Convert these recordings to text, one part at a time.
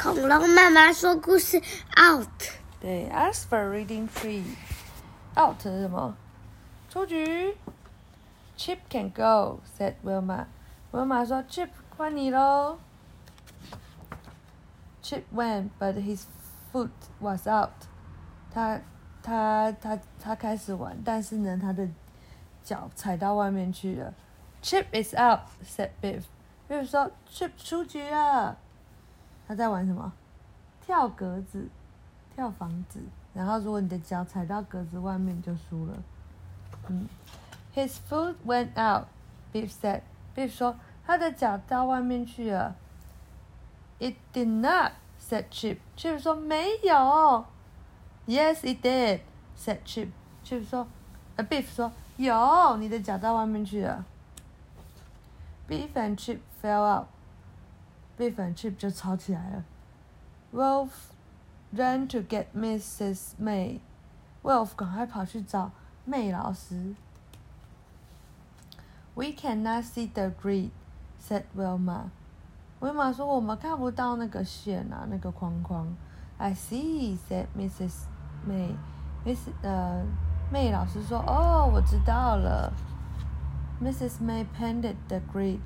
恐龙妈妈说故事 out。对，ask for reading free。out 是什么？出局。Chip can go, said Wilma. Wilma 说：“Chip，换你喽。” Chip went, but his foot was out. 他他他他开始玩，但是呢，他的脚踩到外面去了。Chip is out, said Biff. Biff 说：“Chip 出局了。” 他在玩什么？跳格子，跳房子。然后如果你的脚踩到格子外面，你就输了。嗯。His foot went out. Biff said. Biff 说他的脚到外面去了。It did not, said Chip. Chip 说没有。Yes, it did, said Chip. Chip 说，呃，Biff 说有，你的脚到外面去了。Biff and Chip fell out. Biff and Chip 就吵起来了。Wolf ran to get Mrs. May. Wolf 赶快跑去找 May 老师。We cannot see the grid, said Wilma. Wilma 说我们看不到那个线啊，那个框框。I see, said Mrs. May. Miss 呃，May 老师说，哦，我知道了。Mrs. May painted the grid.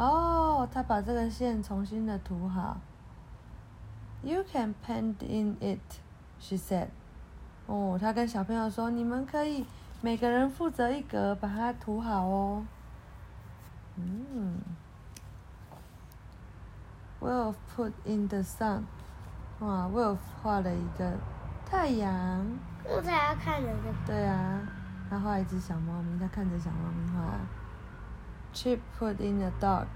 哦，他把这个线重新的涂好。You can paint in it, she said. 哦，他跟小朋友说，你们可以每个人负责一格，把它涂好哦。嗯，Wolf put in the sun。哇，Wolf 画了一个太阳。我才要看着这个。对啊，他画一只小猫咪，他看着小猫咪画。Chip put in a dog。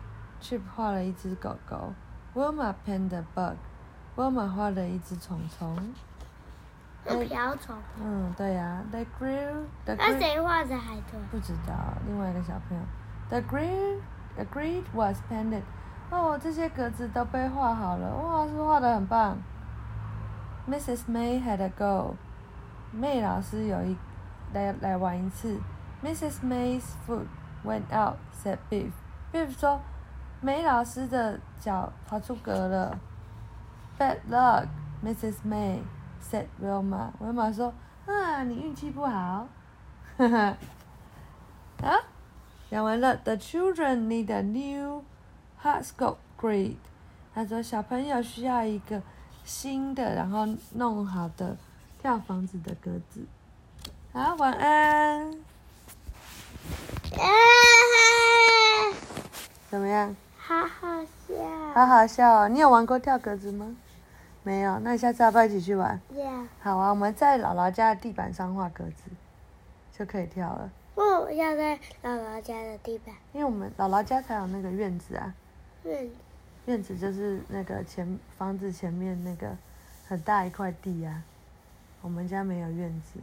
Chip 画了一只狗狗。Wilma painted a bug。Wilma 画了一只虫虫。瓢虫。嗯，对呀。They grew。那谁画的海豚？不知道，另外一个小朋友。The grid, the grid was painted. 哦，这些格子都被画好了，哇，是不是画的很棒？Mrs. May had a go. May 老师有一来来玩一次。Mrs. May's foot went out, said Biff. Biff 说，梅老师的脚跑出格了。Bad luck, Mrs. May, said Wilma. Wilma 说，啊，你运气不好。哈哈，啊？讲完了，The children need a new hardscope grid。他说小朋友需要一个新的，然后弄好的跳房子的格子。好，晚安。怎么样？好好笑。好好笑哦！你有玩过跳格子吗？没有，那下次要不要一起去玩？好啊，我们在姥姥家的地板上画格子，就可以跳了。我要在姥姥家的地板，因为我们姥姥家才有那个院子啊。院院子就是那个前房子前面那个很大一块地啊，我们家没有院子。